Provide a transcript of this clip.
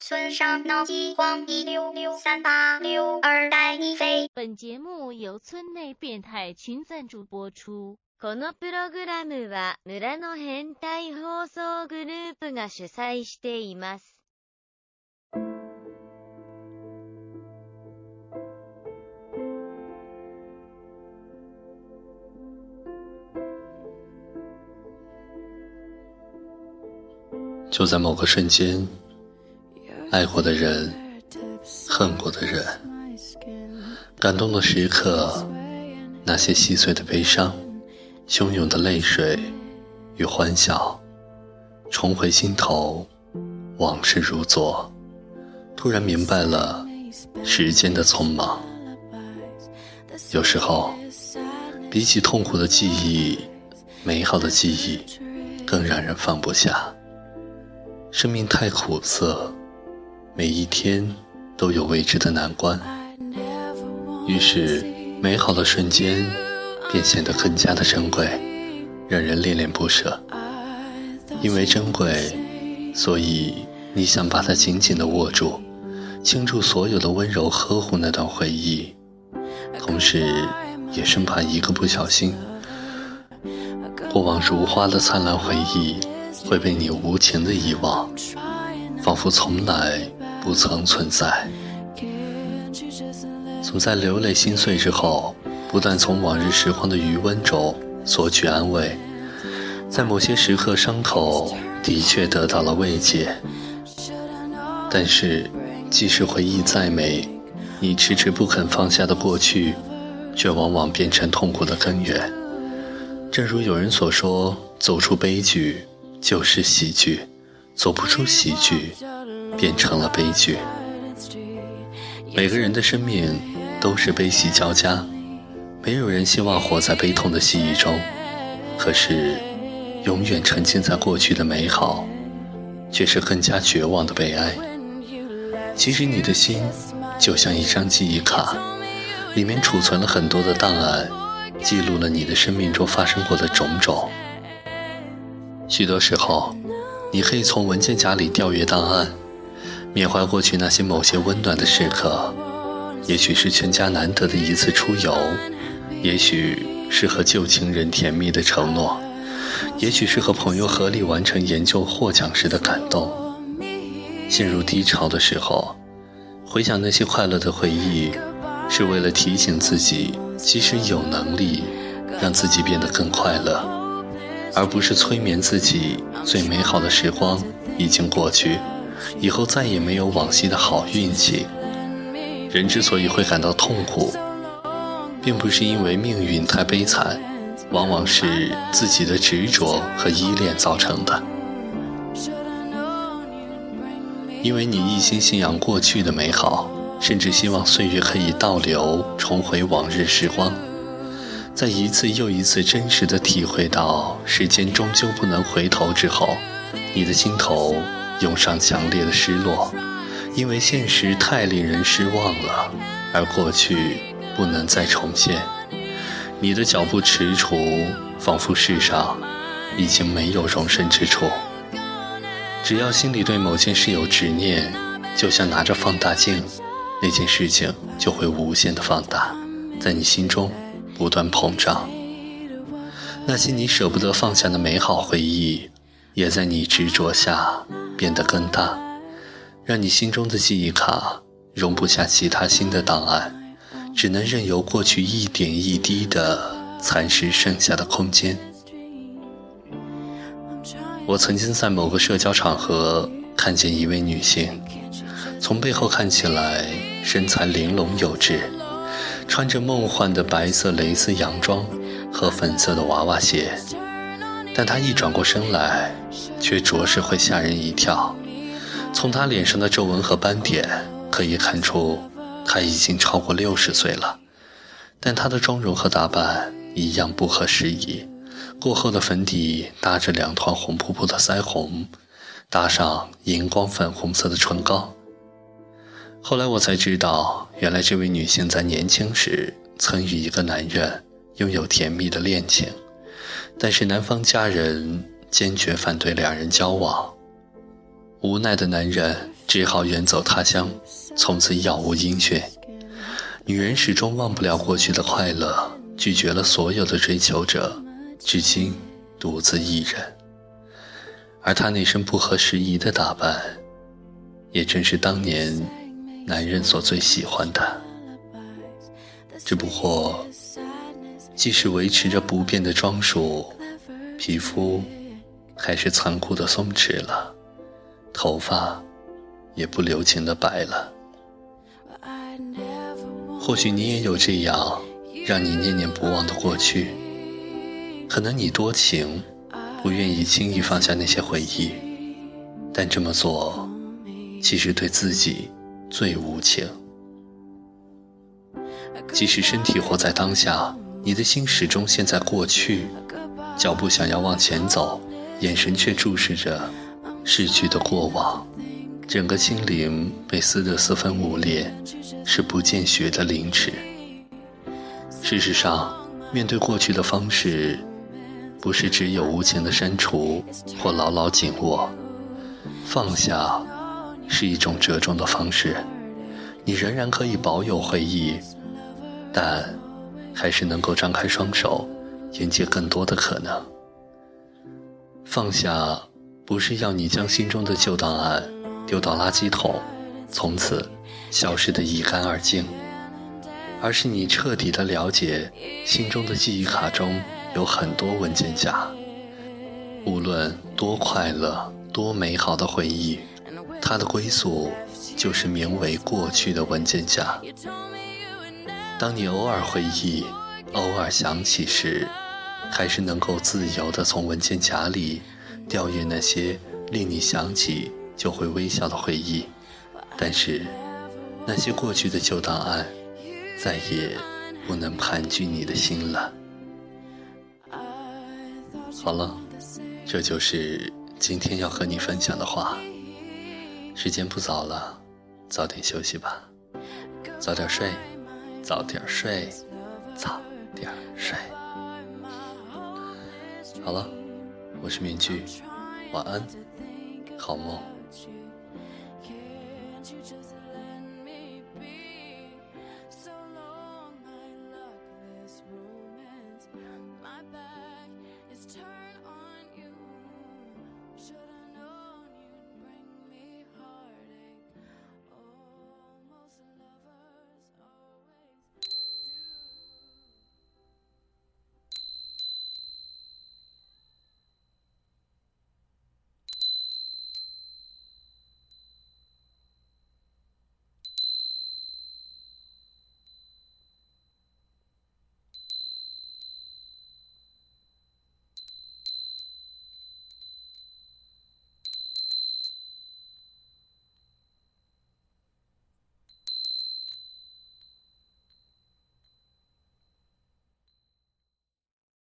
村上脑机黄一六六三八六二带你飞。本节目由村内变态群赞助播出。このプログラムは村の変態放送グループが主催しています。就在某个瞬间，爱过的人，恨过的人，感动的时刻，那些细碎的悲伤，汹涌的泪水与欢笑，重回心头，往事如昨。突然明白了时间的匆忙。有时候，比起痛苦的记忆，美好的记忆更让人放不下。生命太苦涩，每一天都有未知的难关，于是美好的瞬间便显得更加的珍贵，让人恋恋不舍。因为珍贵，所以你想把它紧紧地握住，倾注所有的温柔呵护那段回忆，同时也生怕一个不小心，过往如花的灿烂回忆。会被你无情的遗忘，仿佛从来不曾存在。总在流泪心碎之后，不断从往日时光的余温中索取安慰，在某些时刻，伤口的确得到了慰藉。但是，即使回忆再美，你迟迟不肯放下的过去，却往往变成痛苦的根源。正如有人所说：“走出悲剧。”就是喜剧，走不出喜剧，变成了悲剧。每个人的生命都是悲喜交加，没有人希望活在悲痛的记忆中。可是，永远沉浸在过去的美好，却是更加绝望的悲哀。其实，你的心就像一张记忆卡，里面储存了很多的档案，记录了你的生命中发生过的种种。许多时候，你可以从文件夹里调阅档案，缅怀过去那些某些温暖的时刻。也许是全家难得的一次出游，也许是和旧情人甜蜜的承诺，也许是和朋友合力完成研究获奖时的感动。陷入低潮的时候，回想那些快乐的回忆，是为了提醒自己，即使有能力让自己变得更快乐。而不是催眠自己，最美好的时光已经过去，以后再也没有往昔的好运气。人之所以会感到痛苦，并不是因为命运太悲惨，往往是自己的执着和依恋造成的。因为你一心信仰过去的美好，甚至希望岁月可以倒流，重回往日时光。在一次又一次真实的体会到时间终究不能回头之后，你的心头涌上强烈的失落，因为现实太令人失望了，而过去不能再重现。你的脚步踟蹰，仿佛世上已经没有容身之处。只要心里对某件事有执念，就像拿着放大镜，那件事情就会无限的放大，在你心中。不断膨胀，那些你舍不得放下的美好回忆，也在你执着下变得更大，让你心中的记忆卡容不下其他新的档案，只能任由过去一点一滴的蚕食剩下的空间。我曾经在某个社交场合看见一位女性，从背后看起来身材玲珑有致。穿着梦幻的白色蕾丝洋装和粉色的娃娃鞋，但她一转过身来，却着实会吓人一跳。从她脸上的皱纹和斑点可以看出，她已经超过六十岁了。但她的妆容和打扮一样不合时宜，过厚的粉底搭着两团红扑扑的腮红，搭上荧光粉红色的唇膏。后来我才知道，原来这位女性在年轻时曾与一个男人拥有甜蜜的恋情，但是男方家人坚决反对两人交往。无奈的男人只好远走他乡，从此杳无音讯。女人始终忘不了过去的快乐，拒绝了所有的追求者，至今独自一人。而她那身不合时宜的打扮，也正是当年男人所最喜欢的。只不过，即使维持着不变的装束，皮肤还是残酷的松弛了，头发也不留情的白了。或许你也有这样让你念念不忘的过去，可能你多情，不愿意轻易放下那些回忆，但这么做，其实对自己最无情。即使身体活在当下，你的心始终陷在过去，脚步想要往前走，眼神却注视着逝去的过往。整个心灵被撕得四分五裂，是不见血的凌迟。事实上，面对过去的方式，不是只有无情的删除或牢牢紧握。放下，是一种折中的方式。你仍然可以保有回忆，但还是能够张开双手，迎接更多的可能。放下，不是要你将心中的旧档案。丢到垃圾桶，从此消失得一干二净，而是你彻底的了解，心中的记忆卡中有很多文件夹，无论多快乐、多美好的回忆，它的归宿就是名为过去的文件夹。当你偶尔回忆、偶尔想起时，还是能够自由地从文件夹里调阅那些令你想起。就会微笑的回忆，但是那些过去的旧档案再也不能盘踞你的心了。好了，这就是今天要和你分享的话。时间不早了，早点休息吧，早点睡，早点睡，早点睡。好了，我是面具，晚安，好梦。